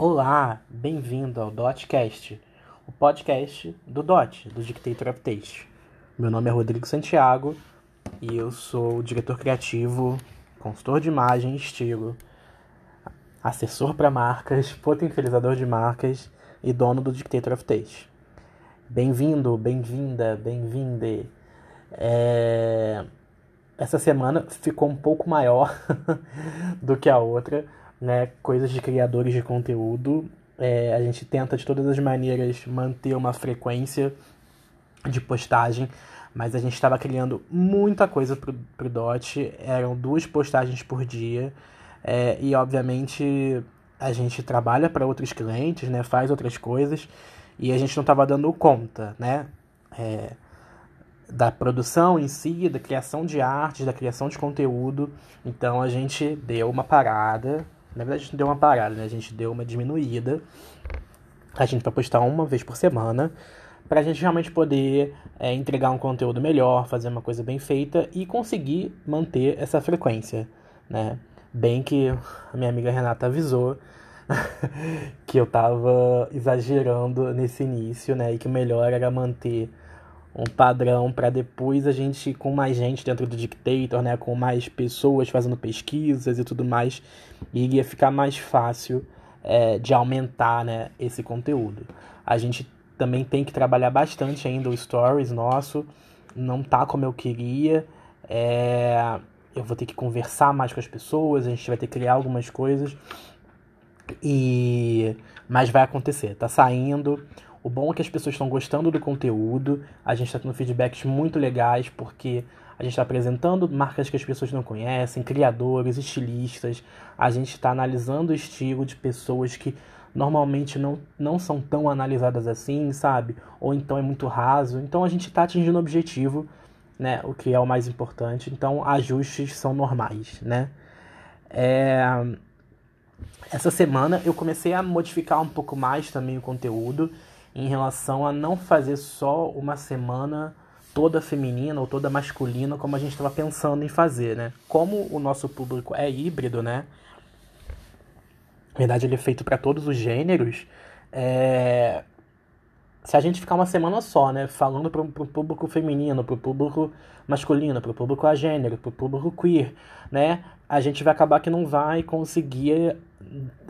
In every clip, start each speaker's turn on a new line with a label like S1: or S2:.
S1: Olá, bem-vindo ao Dotcast, o podcast do Dot, do Dictator of Taste. Meu nome é Rodrigo Santiago e eu sou diretor criativo, consultor de imagem e estilo, assessor para marcas, potencializador de marcas e dono do Dictator of Taste. Bem-vindo, bem-vinda, bem-vinde. É... Essa semana ficou um pouco maior do que a outra, né? Coisas de criadores de conteúdo. É, a gente tenta de todas as maneiras manter uma frequência de postagem, mas a gente estava criando muita coisa pro, pro DOT, eram duas postagens por dia, é, e obviamente a gente trabalha para outros clientes, né? Faz outras coisas, e a gente não estava dando conta, né? É, da produção em si, da criação de artes, da criação de conteúdo. Então a gente deu uma parada. Na verdade, a gente deu uma parada, né? A gente deu uma diminuída. A gente vai postar uma vez por semana para a gente realmente poder é, entregar um conteúdo melhor, fazer uma coisa bem feita e conseguir manter essa frequência, né? Bem que a minha amiga Renata avisou que eu tava exagerando nesse início, né? E que o melhor era manter um padrão para depois a gente com mais gente dentro do Dictator, né, com mais pessoas fazendo pesquisas e tudo mais, iria ficar mais fácil é, de aumentar, né, esse conteúdo. A gente também tem que trabalhar bastante ainda o stories nosso, não tá como eu queria, é, eu vou ter que conversar mais com as pessoas, a gente vai ter que criar algumas coisas. E mas vai acontecer, tá saindo. O bom é que as pessoas estão gostando do conteúdo, a gente está tendo feedbacks muito legais, porque a gente está apresentando marcas que as pessoas não conhecem, criadores, estilistas, a gente está analisando o estilo de pessoas que normalmente não, não são tão analisadas assim, sabe? Ou então é muito raso. Então a gente está atingindo o objetivo, né? O que é o mais importante. Então ajustes são normais, né? É... Essa semana eu comecei a modificar um pouco mais também o conteúdo em relação a não fazer só uma semana toda feminina ou toda masculina como a gente estava pensando em fazer, né? Como o nosso público é híbrido, né? Na verdade, ele é feito para todos os gêneros. É... Se a gente ficar uma semana só, né, falando para o público feminino, para o público masculino, para o público agênero, para o público queer, né, a gente vai acabar que não vai conseguir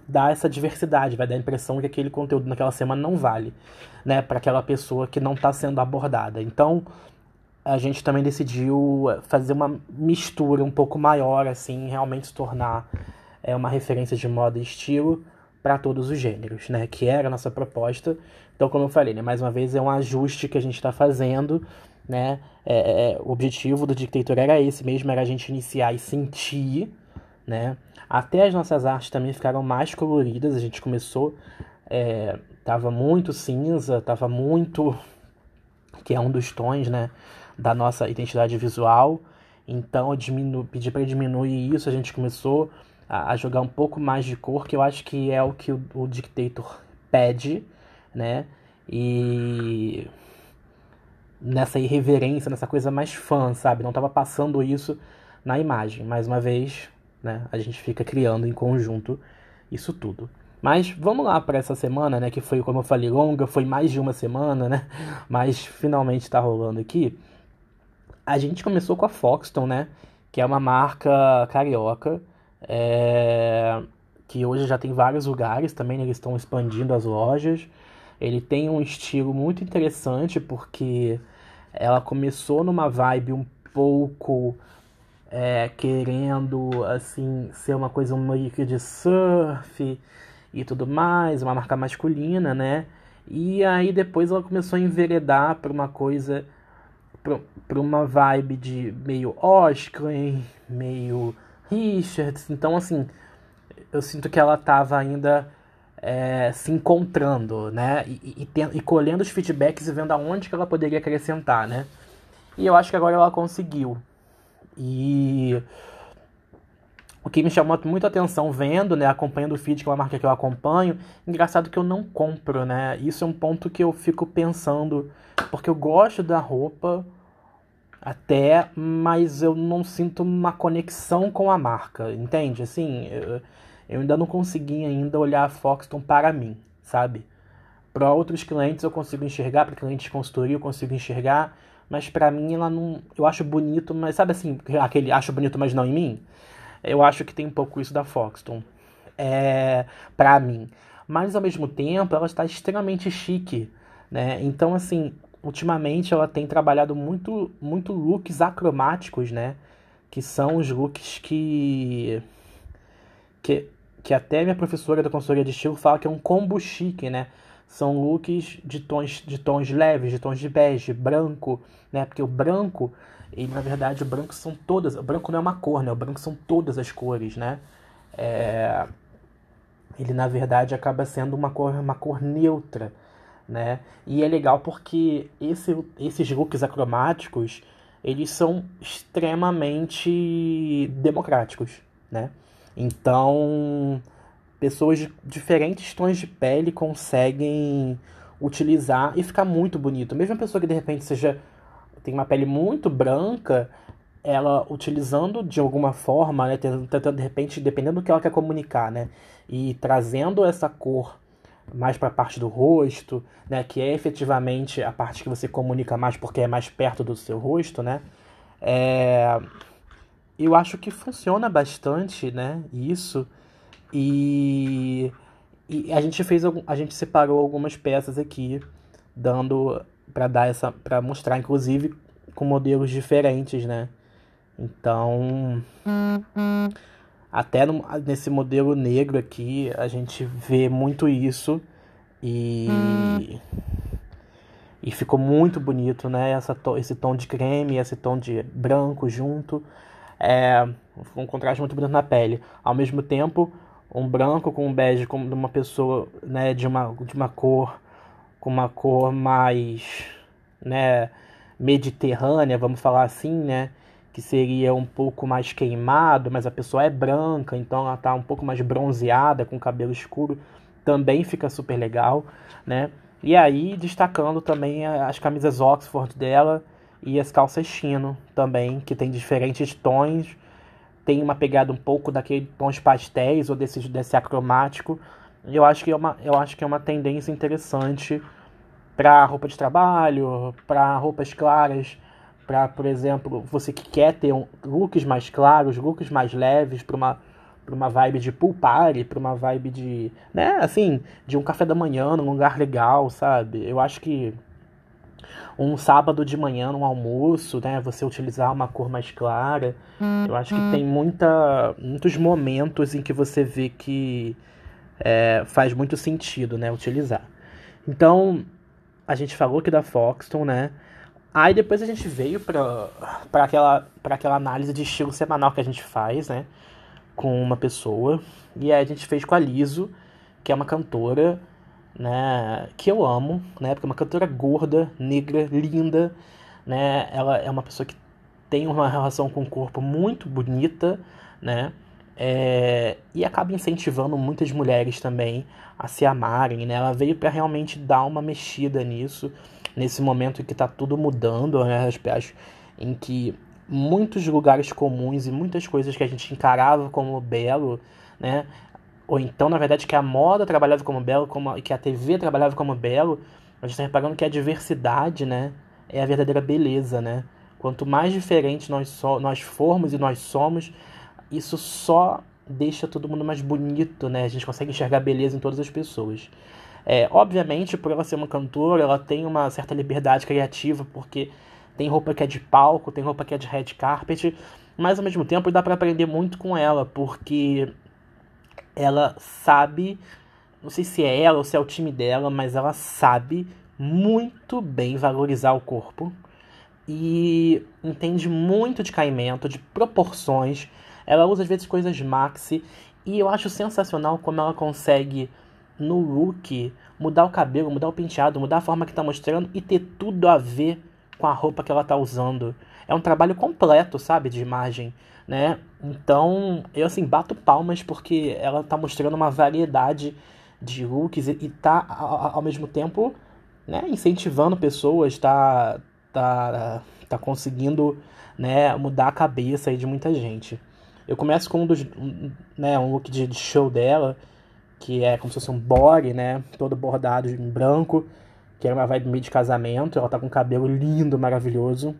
S1: dar essa diversidade, vai dar a impressão que aquele conteúdo naquela semana não vale, né, para aquela pessoa que não está sendo abordada. Então, a gente também decidiu fazer uma mistura um pouco maior, assim, realmente se tornar é, uma referência de moda e estilo para todos os gêneros, né, que era a nossa proposta. Então, como eu falei, né, mais uma vez é um ajuste que a gente está fazendo, né, é, é, o objetivo do Dictator era esse mesmo, era a gente iniciar e sentir, né, até as nossas artes também ficaram mais coloridas. A gente começou, é, tava muito cinza, tava muito que é um dos tons, né, da nossa identidade visual. Então eu diminu pedi para diminuir isso. A gente começou a, jogar um pouco mais de cor, que eu acho que é o que o, o Dictator pede, né? E nessa irreverência, nessa coisa mais fã, sabe? Não tava passando isso na imagem. Mais uma vez, né? A gente fica criando em conjunto isso tudo. Mas vamos lá para essa semana, né? Que foi, como eu falei, longa, foi mais de uma semana, né? Mas finalmente está rolando aqui. A gente começou com a Foxton, né? Que é uma marca carioca. É... Que hoje já tem vários lugares também, né? eles estão expandindo as lojas. Ele tem um estilo muito interessante porque ela começou numa vibe um pouco é, querendo assim ser uma coisa meio que de surf e tudo mais, uma marca masculina, né? E aí depois ela começou a enveredar para uma coisa, para uma vibe de meio Oscar, meio Richards. Então assim, eu sinto que ela estava ainda é, se encontrando, né? E, e, e, colhendo os feedbacks e vendo aonde que ela poderia acrescentar, né? E eu acho que agora ela conseguiu. E o que me chamou muito a atenção vendo, né, acompanhando o feed, que é uma marca que eu acompanho, engraçado que eu não compro, né? Isso é um ponto que eu fico pensando, porque eu gosto da roupa até, mas eu não sinto uma conexão com a marca, entende? Assim, eu, ainda não consegui ainda olhar a Foxton para mim, sabe? Para outros clientes eu consigo enxergar, para clientes de consultoria eu consigo enxergar, mas para mim ela não, eu acho bonito, mas sabe assim, aquele acho bonito, mas não em mim. Eu acho que tem um pouco isso da Foxton, é, para mim. Mas ao mesmo tempo ela está extremamente chique, né? Então assim, ultimamente ela tem trabalhado muito, muito looks acromáticos, né? Que são os looks que, que, que até minha professora da consultoria de estilo fala que é um combo chique, né? São looks de tons, de tons leves, de tons de bege, branco, né? Porque o branco, e na verdade o branco são todas, o branco não é uma cor, né? O branco são todas as cores, né? É, ele na verdade acaba sendo uma cor, uma cor neutra, né? E é legal porque esse, esses looks acromáticos, eles são extremamente democráticos, né? Então, pessoas de diferentes tons de pele conseguem utilizar e ficar muito bonito. Mesmo a pessoa que de repente seja tem uma pele muito branca, ela utilizando de alguma forma, né, tentando de repente, dependendo do que ela quer comunicar, né, e trazendo essa cor mais para a parte do rosto, né, que é efetivamente a parte que você comunica mais porque é mais perto do seu rosto, né? É, eu acho que funciona bastante, né? Isso e, e a gente fez a gente separou algumas peças aqui, dando para dar essa para mostrar inclusive com modelos diferentes, né? Então, até no, nesse modelo negro aqui, a gente vê muito isso e e ficou muito bonito, né? Essa, esse tom de creme, esse tom de branco junto, é um contraste muito bonito na pele. Ao mesmo tempo, um branco com um bege como de uma pessoa, né, de uma de uma cor com uma cor mais, né, mediterrânea, vamos falar assim, né? que seria um pouco mais queimado, mas a pessoa é branca, então ela tá um pouco mais bronzeada, com cabelo escuro, também fica super legal, né? E aí destacando também as camisas Oxford dela e as calças chino também, que tem diferentes tons, tem uma pegada um pouco daquele tons pastéis ou desse, desse acromático. Eu acho que é uma, eu acho que é uma tendência interessante para roupa de trabalho, para roupas claras, para, por exemplo, você que quer ter um, looks mais claros, looks mais leves, para uma para uma vibe de pool party, para uma vibe de, né, assim, de um café da manhã num lugar legal, sabe? Eu acho que um sábado de manhã no almoço, né, você utilizar uma cor mais clara, eu acho que tem muita, muitos momentos em que você vê que é, faz muito sentido, né, utilizar. Então, a gente falou aqui da Foxton, né, Aí depois a gente veio pra, aquela, pra aquela análise de estilo semanal que a gente faz, né? Com uma pessoa. E aí a gente fez com a Liso, que é uma cantora, né? Que eu amo, né? Porque é uma cantora gorda, negra, linda, né? Ela é uma pessoa que tem uma relação com o corpo muito bonita, né? É, e acaba incentivando muitas mulheres também a se amarem, né? Ela veio para realmente dar uma mexida nisso nesse momento em que está tudo mudando, né, acho, em que muitos lugares comuns e muitas coisas que a gente encarava como belo, né, ou então, na verdade, que a moda trabalhava como belo, como, que a TV trabalhava como belo, a gente está reparando que a diversidade, né, é a verdadeira beleza, né? Quanto mais diferentes nós, so, nós formos e nós somos, isso só deixa todo mundo mais bonito, né? A gente consegue enxergar beleza em todas as pessoas. É, obviamente, por ela ser uma cantora, ela tem uma certa liberdade criativa, porque tem roupa que é de palco, tem roupa que é de red carpet, mas ao mesmo tempo dá para aprender muito com ela, porque ela sabe, não sei se é ela ou se é o time dela, mas ela sabe muito bem valorizar o corpo e entende muito de caimento, de proporções. Ela usa às vezes coisas maxi e eu acho sensacional como ela consegue no look, mudar o cabelo, mudar o penteado, mudar a forma que tá mostrando e ter tudo a ver com a roupa que ela tá usando. É um trabalho completo, sabe, de imagem, né? Então, eu assim bato palmas porque ela tá mostrando uma variedade de looks e, e tá ao, ao mesmo tempo, né, incentivando pessoas, tá tá tá conseguindo, né, mudar a cabeça aí de muita gente. Eu começo com um dos, né, um look de, de show dela, que é como se fosse um body, né, todo bordado em branco, que era uma vibe meio de casamento. Ela tá com um cabelo lindo, maravilhoso,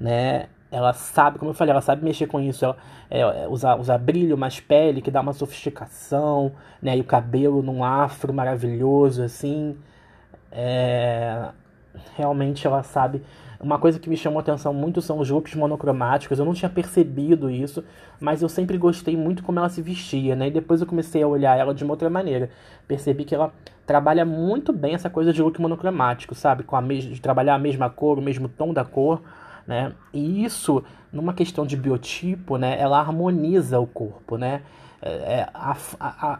S1: né? Ela sabe, como eu falei, ela sabe mexer com isso. Ela é, usar, usar brilho, mais pele, que dá uma sofisticação, né? E o cabelo num afro maravilhoso, assim. É, realmente ela sabe. Uma coisa que me chamou atenção muito são os looks monocromáticos. Eu não tinha percebido isso, mas eu sempre gostei muito como ela se vestia, né? E depois eu comecei a olhar ela de uma outra maneira. Percebi que ela trabalha muito bem essa coisa de look monocromático, sabe? Com a de trabalhar a mesma cor, o mesmo tom da cor, né? E isso, numa questão de biotipo, né? Ela harmoniza o corpo, né? É,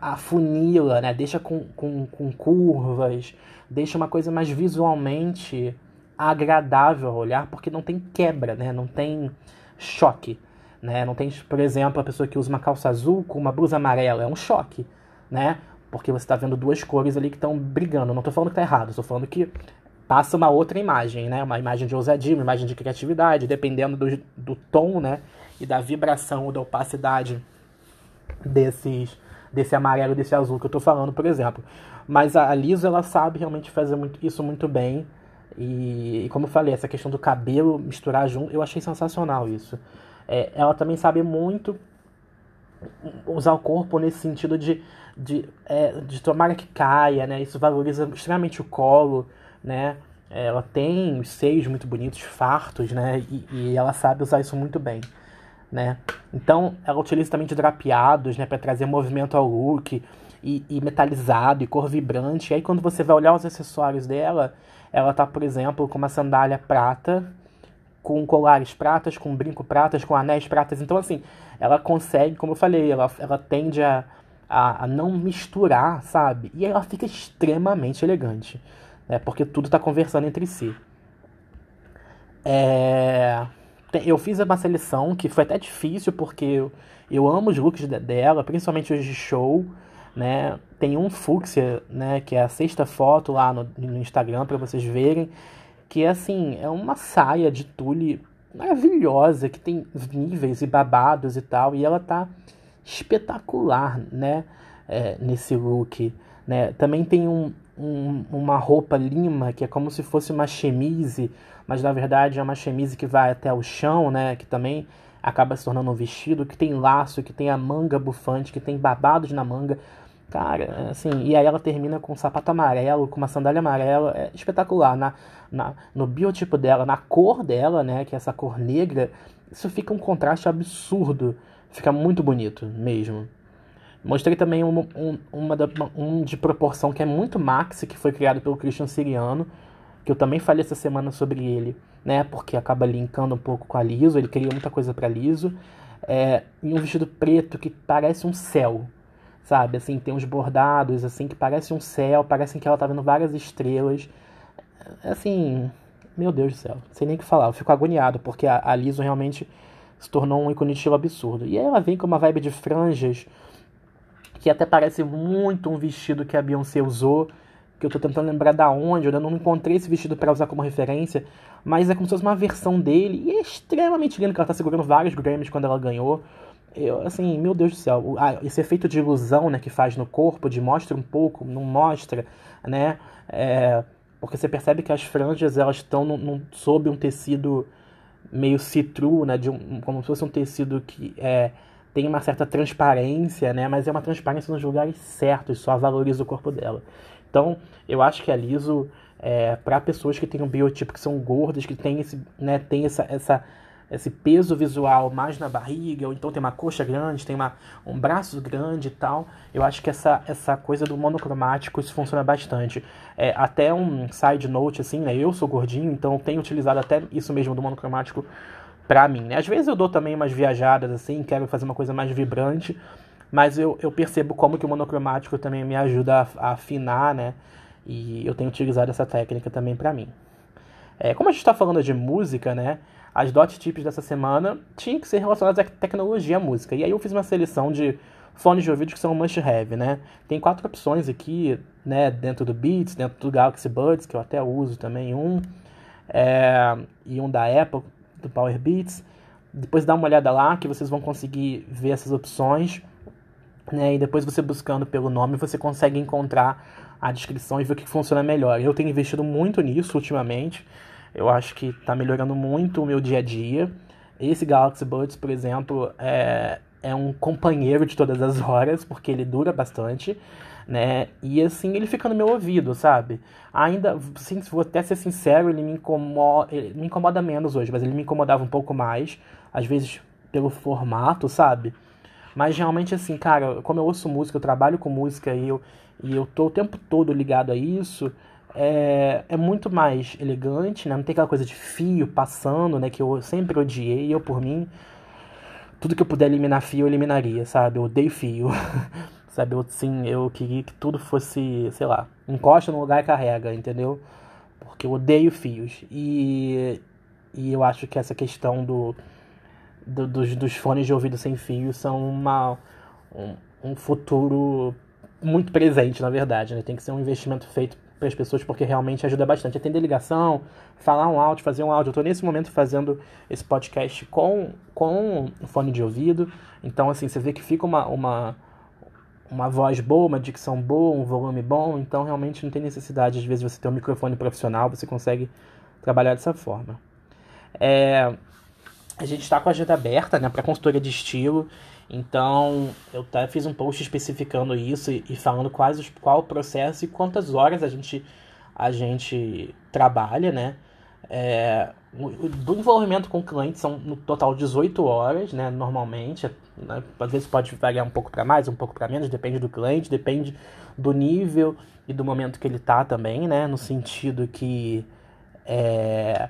S1: afunila, né? Deixa com, com, com curvas, deixa uma coisa mais visualmente agradável ao olhar, porque não tem quebra, né? Não tem choque, né? Não tem, por exemplo, a pessoa que usa uma calça azul com uma blusa amarela, é um choque, né? Porque você está vendo duas cores ali que estão brigando. Não estou falando que está errado, estou falando que passa uma outra imagem, né? Uma imagem de ousadia, uma imagem de criatividade, dependendo do, do tom, né? E da vibração ou da opacidade desses desse amarelo, desse azul que eu estou falando, por exemplo. Mas a Liso, ela sabe realmente fazer muito, isso muito bem. E, e, como eu falei, essa questão do cabelo misturar junto, eu achei sensacional isso. É, ela também sabe muito usar o corpo nesse sentido de, de, é, de tomara que caia, né? Isso valoriza extremamente o colo, né? Ela tem os seios muito bonitos, fartos, né? E, e ela sabe usar isso muito bem, né? Então, ela utiliza também de drapeados, né? Para trazer movimento ao look e, e, metalizado e cor vibrante. E aí, quando você vai olhar os acessórios dela, ela tá, por exemplo, com uma sandália prata, com colares pratas, com brinco pratas, com anéis pratas. Então, assim, ela consegue, como eu falei, ela, ela tende a, a, a não misturar, sabe? E ela fica extremamente elegante, né? Porque tudo tá conversando entre si. É... Eu fiz uma seleção que foi até difícil, porque eu, eu amo os looks dela, principalmente os de show né? Tem um fúcsia, né, que é a sexta foto lá no, no Instagram para vocês verem, que é assim, é uma saia de tule maravilhosa, que tem níveis e babados e tal, e ela tá espetacular, né, é, nesse look, né? Também tem um, um, uma roupa lima, que é como se fosse uma chemise, mas na verdade é uma chemise que vai até o chão, né, que também acaba se tornando um vestido, que tem laço, que tem a manga bufante, que tem babados na manga, Cara, assim, e aí ela termina com um sapato amarelo, com uma sandália amarela, é espetacular. Na, na, no biotipo dela, na cor dela, né, que é essa cor negra, isso fica um contraste absurdo. Fica muito bonito mesmo. Mostrei também um, um, uma um de proporção que é muito maxi, que foi criado pelo Christian Siriano, que eu também falei essa semana sobre ele, né, porque acaba linkando um pouco com a Liso, ele queria muita coisa para Liso. É, e um vestido preto que parece um céu, sabe? Assim, tem uns bordados, assim, que parece um céu, parecem que ela tá vendo várias estrelas. Assim, meu Deus do céu, sem nem o que falar, eu fico agoniado, porque a, a Liso realmente se tornou um ícone estilo absurdo. E aí ela vem com uma vibe de franjas, que até parece muito um vestido que a Beyoncé usou, que eu tô tentando lembrar da onde, eu não encontrei esse vestido para usar como referência, mas é como se fosse uma versão dele, e é extremamente lindo, que ela tá segurando vários Grammys quando ela ganhou. Eu, assim, meu Deus do céu, esse efeito de ilusão, né, que faz no corpo, de mostra um pouco, não mostra, né, é, porque você percebe que as franjas, elas estão sob um tecido meio citru, né, de um, como se fosse um tecido que é, tem uma certa transparência, né, mas é uma transparência nos lugares certos, só valoriza o corpo dela. Então, eu acho que a Liso, é, para pessoas que têm um biotipo, que são gordas, que tem, esse, né, tem essa, essa esse peso visual mais na barriga, ou então tem uma coxa grande, tem uma, um braço grande e tal. Eu acho que essa, essa coisa do monocromático isso funciona bastante. É, até um side note, assim, né? Eu sou gordinho, então tenho utilizado até isso mesmo do monocromático pra mim, né? Às vezes eu dou também umas viajadas, assim, quero fazer uma coisa mais vibrante, mas eu, eu percebo como que o monocromático também me ajuda a, a afinar, né? E eu tenho utilizado essa técnica também pra mim. É, como a gente está falando de música, né? as dot tips dessa semana tinham que ser relacionadas à tecnologia, à música. E aí eu fiz uma seleção de fones de ouvido que são must have, né? Tem quatro opções aqui, né? Dentro do Beats, dentro do Galaxy Buds, que eu até uso também um. É, e um da Apple, do Power Beats. Depois dá uma olhada lá que vocês vão conseguir ver essas opções. Né? E depois você buscando pelo nome, você consegue encontrar a descrição e ver o que funciona melhor. Eu tenho investido muito nisso ultimamente. Eu acho que está melhorando muito o meu dia a dia. Esse Galaxy Buds, por exemplo, é, é um companheiro de todas as horas, porque ele dura bastante, né? E assim, ele fica no meu ouvido, sabe? Ainda, assim, vou até ser sincero, ele me incomoda, ele me incomoda menos hoje, mas ele me incomodava um pouco mais, às vezes pelo formato, sabe? Mas realmente, assim, cara, como eu ouço música, eu trabalho com música e eu, e eu tô o tempo todo ligado a isso, é, é muito mais elegante, né? Não tem aquela coisa de fio passando, né? Que eu sempre odiei, eu por mim. Tudo que eu puder eliminar fio, eu eliminaria, sabe? Eu odeio fio. sabe? Eu, sim, eu queria que tudo fosse, sei lá, encosta no lugar e carrega, entendeu? Porque eu odeio fios. E, e eu acho que essa questão do, do dos, dos fones de ouvido sem fio são uma, um, um futuro muito presente, na verdade, né? Tem que ser um investimento feito para as pessoas porque realmente ajuda bastante. Atender ligação, falar um áudio, fazer um áudio. Eu estou nesse momento fazendo esse podcast com, com fone de ouvido. Então, assim, você vê que fica uma, uma, uma voz boa, uma dicção boa, um volume bom. Então, realmente não tem necessidade, às vezes, você ter um microfone profissional, você consegue trabalhar dessa forma. É, a gente está com a agenda aberta né, para consultoria de estilo. Então, eu até fiz um post especificando isso e, e falando quais os, qual o processo e quantas horas a gente, a gente trabalha, né? É, do envolvimento com o cliente são no total 18 horas, né? Normalmente, né? às vezes pode variar um pouco para mais, um pouco para menos, depende do cliente, depende do nível e do momento que ele tá também, né? No sentido que é,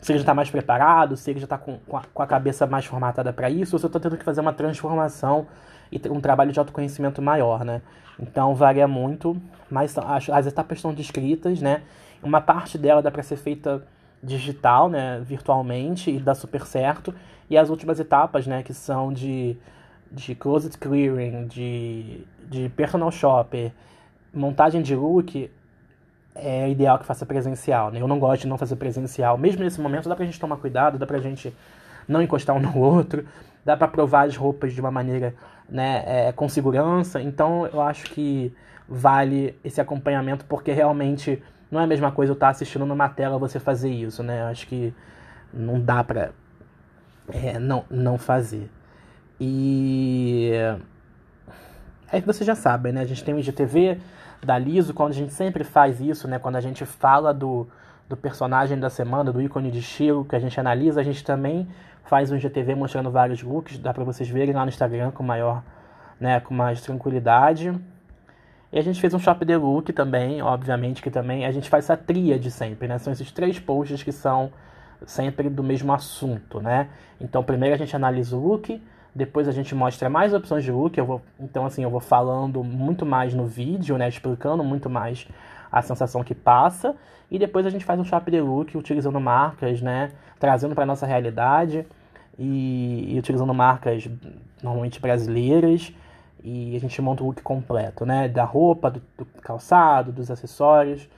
S1: se ele já está mais preparado, se ele já está com, com, a, com a cabeça mais formatada para isso, ou se eu estou tendo que fazer uma transformação e um trabalho de autoconhecimento maior, né? Então varia muito, mas as, as etapas estão descritas, né? Uma parte dela dá para ser feita digital, né, virtualmente e dá super certo. E as últimas etapas, né, que são de, de closet clearing, de, de personal shopper, montagem de look, é ideal que faça presencial, né? Eu não gosto de não fazer presencial. Mesmo nesse momento, dá pra gente tomar cuidado, dá pra gente não encostar um no outro, dá pra provar as roupas de uma maneira, né, é, com segurança. Então, eu acho que vale esse acompanhamento, porque realmente não é a mesma coisa eu estar assistindo numa tela você fazer isso, né? Eu acho que não dá pra é, não, não fazer. E... Aí você já sabe, né? A gente tem o IGTV, da Liso, quando a gente sempre faz isso, né? Quando a gente fala do, do personagem da semana, do ícone de estilo que a gente analisa, a gente também faz um GTV mostrando vários looks, dá para vocês verem lá no Instagram com maior, né, com mais tranquilidade. E a gente fez um shop de look também, obviamente que também a gente faz essa tríade sempre, né? São esses três posts que são sempre do mesmo assunto, né? Então, primeiro a gente analisa o look, depois a gente mostra mais opções de look. Eu vou, então, assim, eu vou falando muito mais no vídeo, né? Explicando muito mais a sensação que passa. E depois a gente faz um chap de look utilizando marcas, né? Trazendo para nossa realidade e, e, utilizando marcas normalmente brasileiras. E a gente monta o look completo, né? Da roupa, do, do calçado, dos acessórios.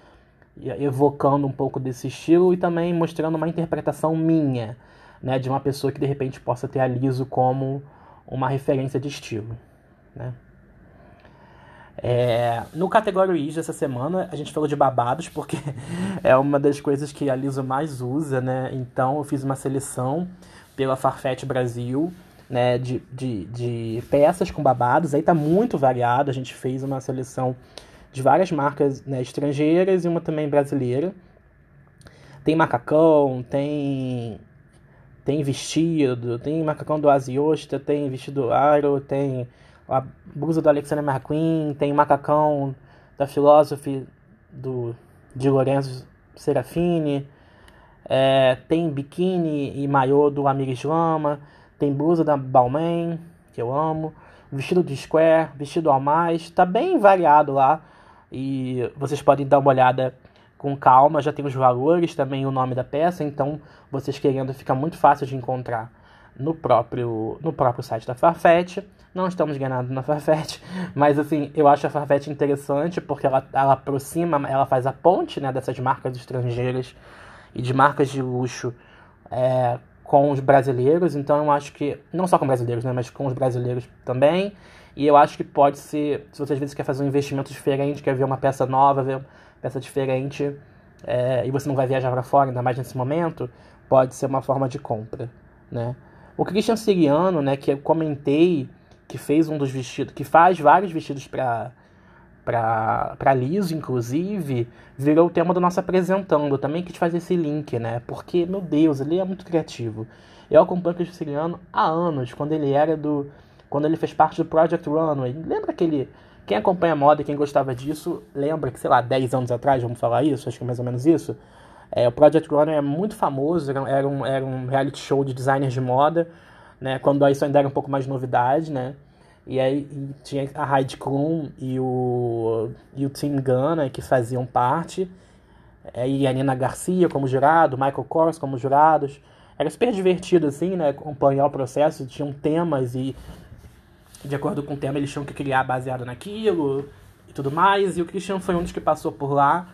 S1: Evocando um pouco desse estilo e também mostrando uma interpretação minha né, de uma pessoa que de repente possa ter a Liso como uma referência de estilo. Né? É, no Category dessa semana, a gente falou de babados, porque é uma das coisas que a Liso mais usa, né? Então eu fiz uma seleção pela Farfetch Brasil, né, de, de, de peças com babados. Aí tá muito variado, a gente fez uma seleção de várias marcas né, estrangeiras e uma também brasileira. Tem macacão, tem tem vestido, tem macacão do Asiosta, tem vestido Aro, tem a blusa do Alexander McQueen, tem macacão da Philosophy do, de Lorenzo Serafini, é, tem biquíni e maiô do Amir Lama, tem blusa da Balmain, que eu amo, vestido de Square, vestido ao mais, tá bem variado lá. E vocês podem dar uma olhada com calma, já tem os valores, também o nome da peça, então vocês querendo fica muito fácil de encontrar no próprio, no próprio site da Farfetch. Não estamos ganhando na Farfetch, mas assim, eu acho a Farfetch interessante porque ela, ela aproxima, ela faz a ponte né, dessas marcas estrangeiras e de marcas de luxo é, com os brasileiros, então eu acho que, não só com brasileiros, né, mas com os brasileiros também, e eu acho que pode ser, se você às vezes quer fazer um investimento diferente, quer ver uma peça nova, ver uma peça diferente, é, e você não vai viajar para fora, ainda mais nesse momento, pode ser uma forma de compra, né. O Christian Siriano, né, que eu comentei, que fez um dos vestidos, que faz vários vestidos para para liso, inclusive, virou o tema do nosso apresentando. Eu também quis fazer esse link, né? Porque, meu Deus, ele é muito criativo. Eu acompanho o Cristian Siriano há anos, quando ele era do. Quando ele fez parte do Project Runway. Lembra aquele. Quem acompanha moda e quem gostava disso, lembra que, sei lá, 10 anos atrás, vamos falar isso, acho que é mais ou menos isso. É, o Project Runway é muito famoso, era um, era um reality show de designers de moda, né? Quando isso ainda era um pouco mais novidade, né? E aí e tinha a Heidi Klum e o, e o Tim Gunn, que faziam parte. É, e a Nina Garcia como jurado, Michael Kors como jurados. Era super divertido, assim, né? Acompanhar o processo. Tinham temas e, de acordo com o tema, eles tinham que criar baseado naquilo e tudo mais. E o Christian foi um dos que passou por lá.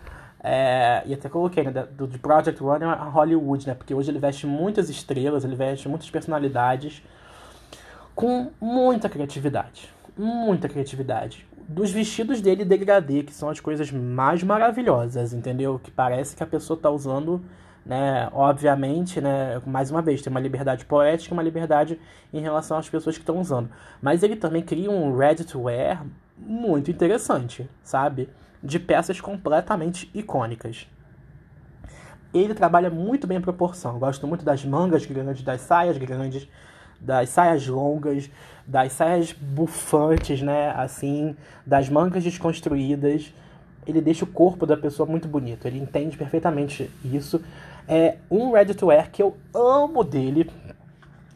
S1: É, e até coloquei, né? Do, Project Runner a Hollywood, né? Porque hoje ele veste muitas estrelas, ele veste muitas personalidades com muita criatividade. Muita criatividade. Dos vestidos dele degradê, que são as coisas mais maravilhosas, entendeu? Que parece que a pessoa tá usando, né? Obviamente, né? Mais uma vez, tem uma liberdade poética e uma liberdade em relação às pessoas que estão usando. Mas ele também cria um ready to wear muito interessante, sabe? De peças completamente icônicas. Ele trabalha muito bem a proporção. Gosto muito das mangas grandes, das saias grandes, das saias longas, das saias bufantes, né? Assim, das mangas desconstruídas. Ele deixa o corpo da pessoa muito bonito. Ele entende perfeitamente isso. É um ready to wear que eu amo dele.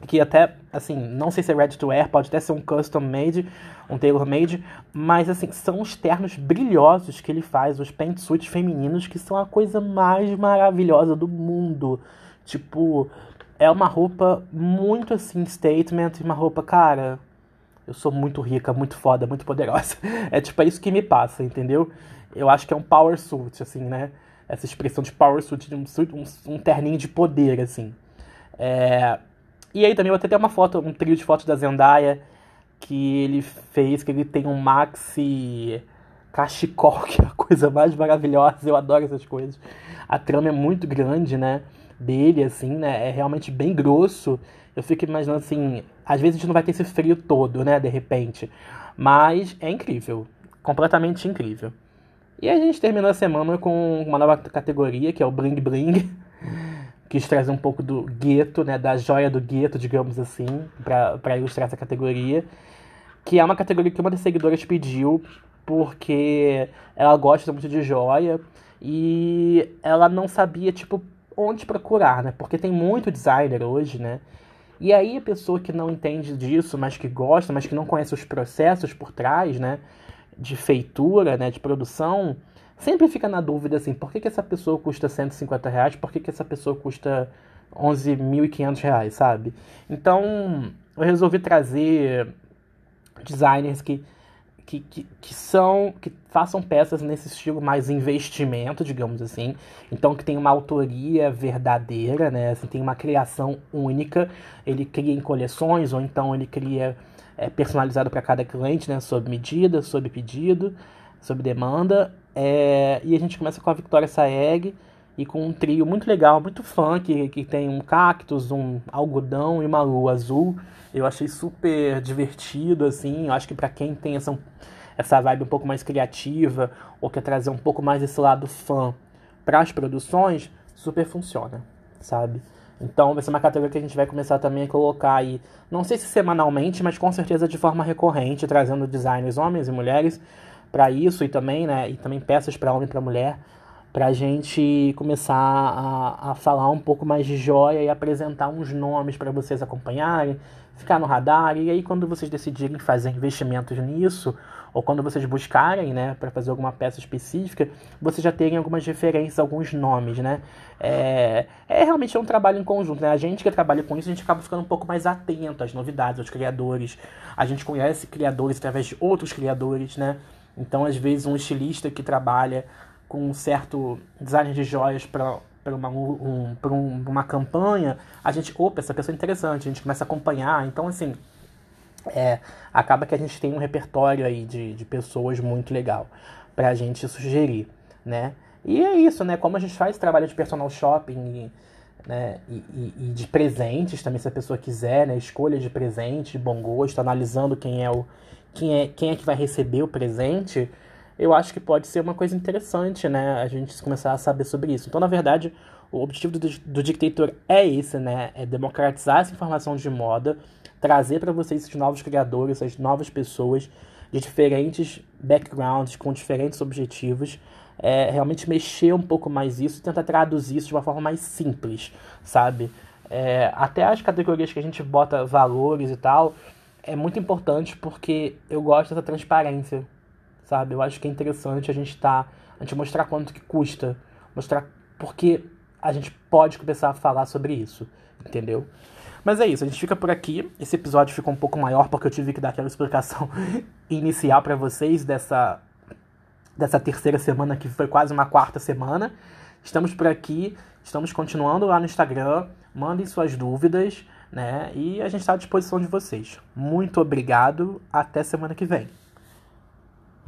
S1: Que até, assim, não sei se é ready to wear, pode até ser um custom made, um tailor made, mas assim, são os ternos brilhosos que ele faz, os pantsuits femininos, que são a coisa mais maravilhosa do mundo. Tipo, é uma roupa muito assim, statement, uma roupa, cara, eu sou muito rica, muito foda, muito poderosa. É tipo, é isso que me passa, entendeu? Eu acho que é um power suit, assim, né? Essa expressão de power suit, de um, um, um terninho de poder, assim. É... E aí também eu até uma foto, um trio de fotos da Zendaya que ele fez, que ele tem um maxi cachecol, que é a coisa mais maravilhosa, eu adoro essas coisas. A trama é muito grande, né? Dele, assim, né? É realmente bem grosso. Eu fico imaginando assim, às vezes a gente não vai ter esse frio todo, né? De repente. Mas é incrível. Completamente incrível. E a gente terminou a semana com uma nova categoria, que é o Bling Bling. Quis trazer um pouco do gueto, né? Da joia do gueto, digamos assim, para ilustrar essa categoria. Que é uma categoria que uma das seguidoras pediu, porque ela gosta muito de joia. E ela não sabia, tipo, onde procurar, né? Porque tem muito designer hoje, né? E aí a pessoa que não entende disso, mas que gosta, mas que não conhece os processos por trás, né? De feitura, né? De produção, sempre fica na dúvida assim, por que, que essa pessoa custa 150 reais? Por que, que essa pessoa custa 11.500 reais, sabe? Então, eu resolvi trazer designers que que, que, que, são que façam peças nesse estilo mais investimento, digamos assim. Então que tem uma autoria verdadeira, né? Assim, tem uma criação única. Ele cria em coleções ou então ele cria é, personalizado para cada cliente, né? Sob medida, sob pedido, sob demanda. É, e a gente começa com a Victoria Saeg e com um trio muito legal, muito funk, que tem um cactus, um algodão e uma lua azul. Eu achei super divertido, assim. Eu acho que para quem tem essa, essa vibe um pouco mais criativa ou quer trazer um pouco mais esse lado fã para as produções, super funciona, sabe? Então vai ser uma categoria que a gente vai começar também a colocar aí, não sei se semanalmente, mas com certeza de forma recorrente, trazendo designers homens e mulheres para isso e também, né, e também peças para homem e para mulher para a gente começar a, a falar um pouco mais de joia e apresentar uns nomes para vocês acompanharem, ficar no radar. E aí, quando vocês decidirem fazer investimentos nisso, ou quando vocês buscarem, né, para fazer alguma peça específica, vocês já terem algumas referências, alguns nomes, né? É, é realmente é um trabalho em conjunto, né? A gente que trabalha com isso, a gente acaba ficando um pouco mais atento às novidades, aos criadores. A gente conhece criadores através de outros criadores, né? Então, às vezes, um estilista que trabalha com um certo design de joias para uma, um, um, uma campanha, a gente, opa, essa pessoa é interessante, a gente começa a acompanhar. Então, assim, é, acaba que a gente tem um repertório aí de, de pessoas muito legal para a gente sugerir, né? E é isso, né? Como a gente faz trabalho de personal shopping e, né? e, e, e de presentes também, se a pessoa quiser, né? Escolha de presente, de bom gosto, analisando quem é o quem é, quem é que vai receber o presente, eu acho que pode ser uma coisa interessante, né? A gente começar a saber sobre isso. Então, na verdade, o objetivo do, do Dictator é esse, né? É democratizar essa informação de moda, trazer para vocês esses novos criadores, essas novas pessoas de diferentes backgrounds, com diferentes objetivos, é, realmente mexer um pouco mais isso e tentar traduzir isso de uma forma mais simples, sabe? É, até as categorias que a gente bota valores e tal, é muito importante porque eu gosto dessa transparência, sabe? Eu acho que é interessante a gente tá, a gente mostrar quanto que custa, mostrar porque a gente pode começar a falar sobre isso, entendeu? Mas é isso, a gente fica por aqui. Esse episódio ficou um pouco maior porque eu tive que dar aquela explicação inicial para vocês dessa dessa terceira semana que foi quase uma quarta semana. Estamos por aqui, estamos continuando lá no Instagram. Mandem suas dúvidas, né? E a gente está à disposição de vocês. Muito obrigado. Até semana que vem.